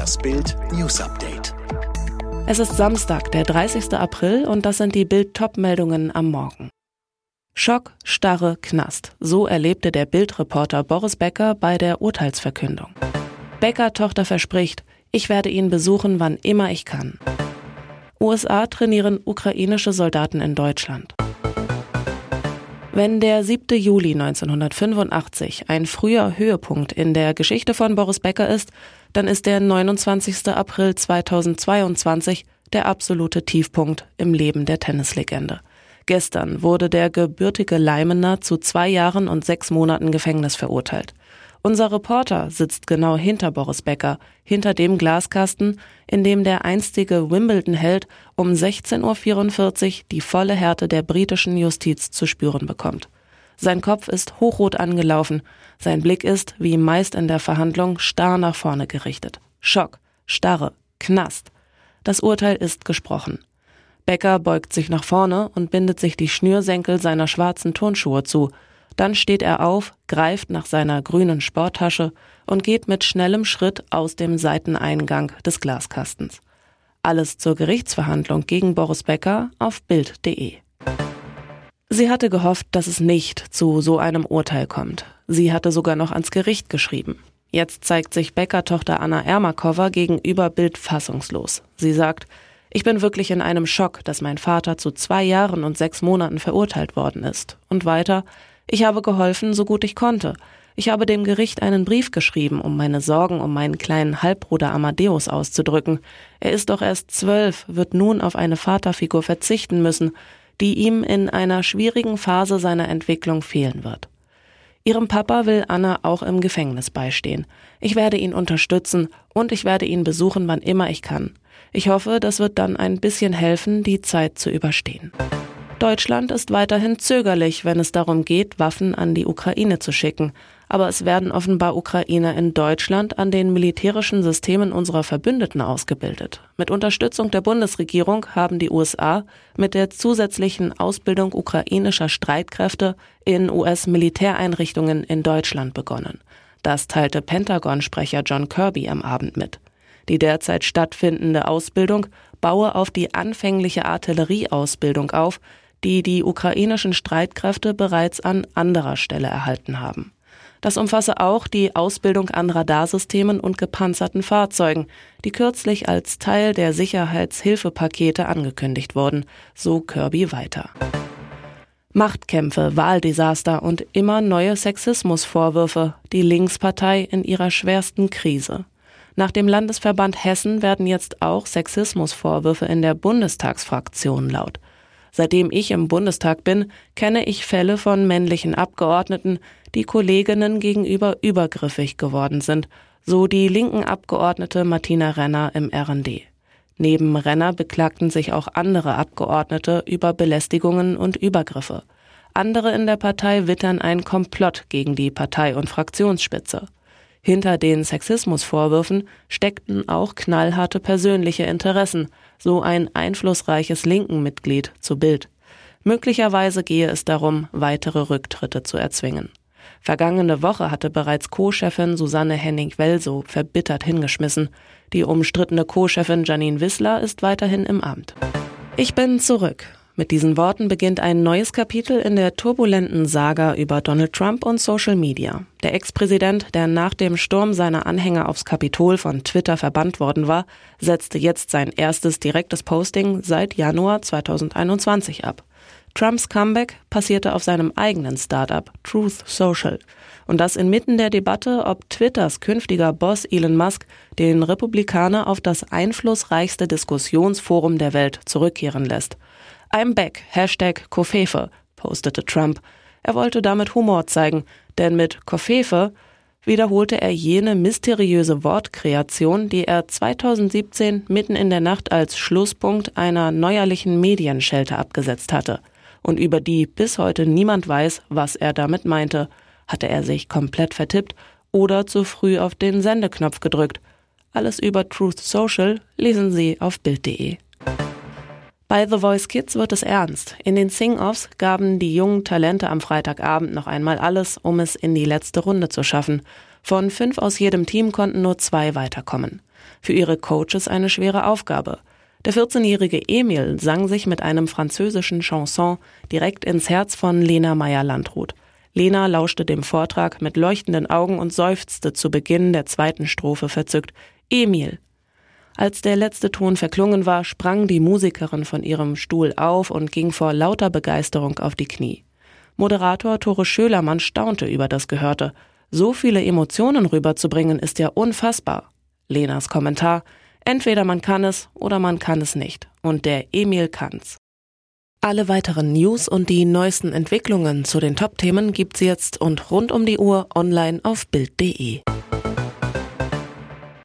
Das Bild News Update. Es ist Samstag, der 30. April und das sind die Bild-Top-Meldungen am Morgen. Schock, Starre, Knast. So erlebte der Bildreporter Boris Becker bei der Urteilsverkündung. Becker-Tochter verspricht, ich werde ihn besuchen, wann immer ich kann. USA trainieren ukrainische Soldaten in Deutschland. Wenn der 7. Juli 1985 ein früher Höhepunkt in der Geschichte von Boris Becker ist, dann ist der 29. April 2022 der absolute Tiefpunkt im Leben der Tennislegende. Gestern wurde der gebürtige Leimener zu zwei Jahren und sechs Monaten Gefängnis verurteilt. Unser Reporter sitzt genau hinter Boris Becker, hinter dem Glaskasten, in dem der einstige Wimbledon-Held um 16.44 Uhr die volle Härte der britischen Justiz zu spüren bekommt. Sein Kopf ist hochrot angelaufen, sein Blick ist, wie meist in der Verhandlung, starr nach vorne gerichtet. Schock, Starre, Knast. Das Urteil ist gesprochen. Becker beugt sich nach vorne und bindet sich die Schnürsenkel seiner schwarzen Turnschuhe zu, dann steht er auf, greift nach seiner grünen Sporttasche und geht mit schnellem Schritt aus dem Seiteneingang des Glaskastens. Alles zur Gerichtsverhandlung gegen Boris Becker auf Bild.de. Sie hatte gehofft, dass es nicht zu so einem Urteil kommt. Sie hatte sogar noch ans Gericht geschrieben. Jetzt zeigt sich Becker-Tochter Anna Ermakova gegenüber Bild fassungslos. Sie sagt, ich bin wirklich in einem Schock, dass mein Vater zu zwei Jahren und sechs Monaten verurteilt worden ist. Und weiter, ich habe geholfen, so gut ich konnte. Ich habe dem Gericht einen Brief geschrieben, um meine Sorgen um meinen kleinen Halbbruder Amadeus auszudrücken. Er ist doch erst zwölf, wird nun auf eine Vaterfigur verzichten müssen, die ihm in einer schwierigen Phase seiner Entwicklung fehlen wird. Ihrem Papa will Anna auch im Gefängnis beistehen. Ich werde ihn unterstützen und ich werde ihn besuchen, wann immer ich kann. Ich hoffe, das wird dann ein bisschen helfen, die Zeit zu überstehen. Deutschland ist weiterhin zögerlich, wenn es darum geht, Waffen an die Ukraine zu schicken. Aber es werden offenbar Ukrainer in Deutschland an den militärischen Systemen unserer Verbündeten ausgebildet. Mit Unterstützung der Bundesregierung haben die USA mit der zusätzlichen Ausbildung ukrainischer Streitkräfte in US-Militäreinrichtungen in Deutschland begonnen. Das teilte Pentagon-Sprecher John Kirby am Abend mit. Die derzeit stattfindende Ausbildung baue auf die anfängliche Artillerieausbildung auf, die die ukrainischen Streitkräfte bereits an anderer Stelle erhalten haben. Das umfasse auch die Ausbildung an Radarsystemen und gepanzerten Fahrzeugen, die kürzlich als Teil der Sicherheitshilfepakete angekündigt wurden, so Kirby weiter. Machtkämpfe, Wahldesaster und immer neue Sexismusvorwürfe, die Linkspartei in ihrer schwersten Krise. Nach dem Landesverband Hessen werden jetzt auch Sexismusvorwürfe in der Bundestagsfraktion laut. Seitdem ich im Bundestag bin, kenne ich Fälle von männlichen Abgeordneten, die Kolleginnen gegenüber übergriffig geworden sind, so die linken Abgeordnete Martina Renner im RND. Neben Renner beklagten sich auch andere Abgeordnete über Belästigungen und Übergriffe. Andere in der Partei wittern ein Komplott gegen die Partei- und Fraktionsspitze. Hinter den Sexismusvorwürfen steckten auch knallharte persönliche Interessen, so ein einflussreiches linken Mitglied zu Bild. Möglicherweise gehe es darum, weitere Rücktritte zu erzwingen. Vergangene Woche hatte bereits Co-Chefin Susanne Henning-Welso verbittert hingeschmissen. Die umstrittene Co-Chefin Janine Wissler ist weiterhin im Amt. Ich bin zurück. Mit diesen Worten beginnt ein neues Kapitel in der turbulenten Saga über Donald Trump und Social Media. Der Ex-Präsident, der nach dem Sturm seiner Anhänger aufs Kapitol von Twitter verbannt worden war, setzte jetzt sein erstes direktes Posting seit Januar 2021 ab. Trumps Comeback passierte auf seinem eigenen Startup Truth Social. Und das inmitten der Debatte, ob Twitters künftiger Boss Elon Musk den Republikaner auf das einflussreichste Diskussionsforum der Welt zurückkehren lässt. I'm back, Hashtag Kofefe, postete Trump. Er wollte damit Humor zeigen, denn mit Kofefe wiederholte er jene mysteriöse Wortkreation, die er 2017 mitten in der Nacht als Schlusspunkt einer neuerlichen Medienschelte abgesetzt hatte und über die bis heute niemand weiß, was er damit meinte. Hatte er sich komplett vertippt oder zu früh auf den Sendeknopf gedrückt? Alles über Truth Social lesen Sie auf Bild.de. Bei The Voice Kids wird es ernst. In den Sing-Offs gaben die jungen Talente am Freitagabend noch einmal alles, um es in die letzte Runde zu schaffen. Von fünf aus jedem Team konnten nur zwei weiterkommen. Für ihre Coaches eine schwere Aufgabe. Der 14-jährige Emil sang sich mit einem französischen Chanson direkt ins Herz von Lena Meyer-Landrut. Lena lauschte dem Vortrag mit leuchtenden Augen und seufzte zu Beginn der zweiten Strophe verzückt. Emil. Als der letzte Ton verklungen war, sprang die Musikerin von ihrem Stuhl auf und ging vor lauter Begeisterung auf die Knie. Moderator Tore Schölermann staunte über das Gehörte. So viele Emotionen rüberzubringen ist ja unfassbar. Lenas Kommentar Entweder man kann es oder man kann es nicht. Und der Emil kann's. Alle weiteren News und die neuesten Entwicklungen zu den Top-Themen gibt's jetzt und rund um die Uhr online auf Bild.de.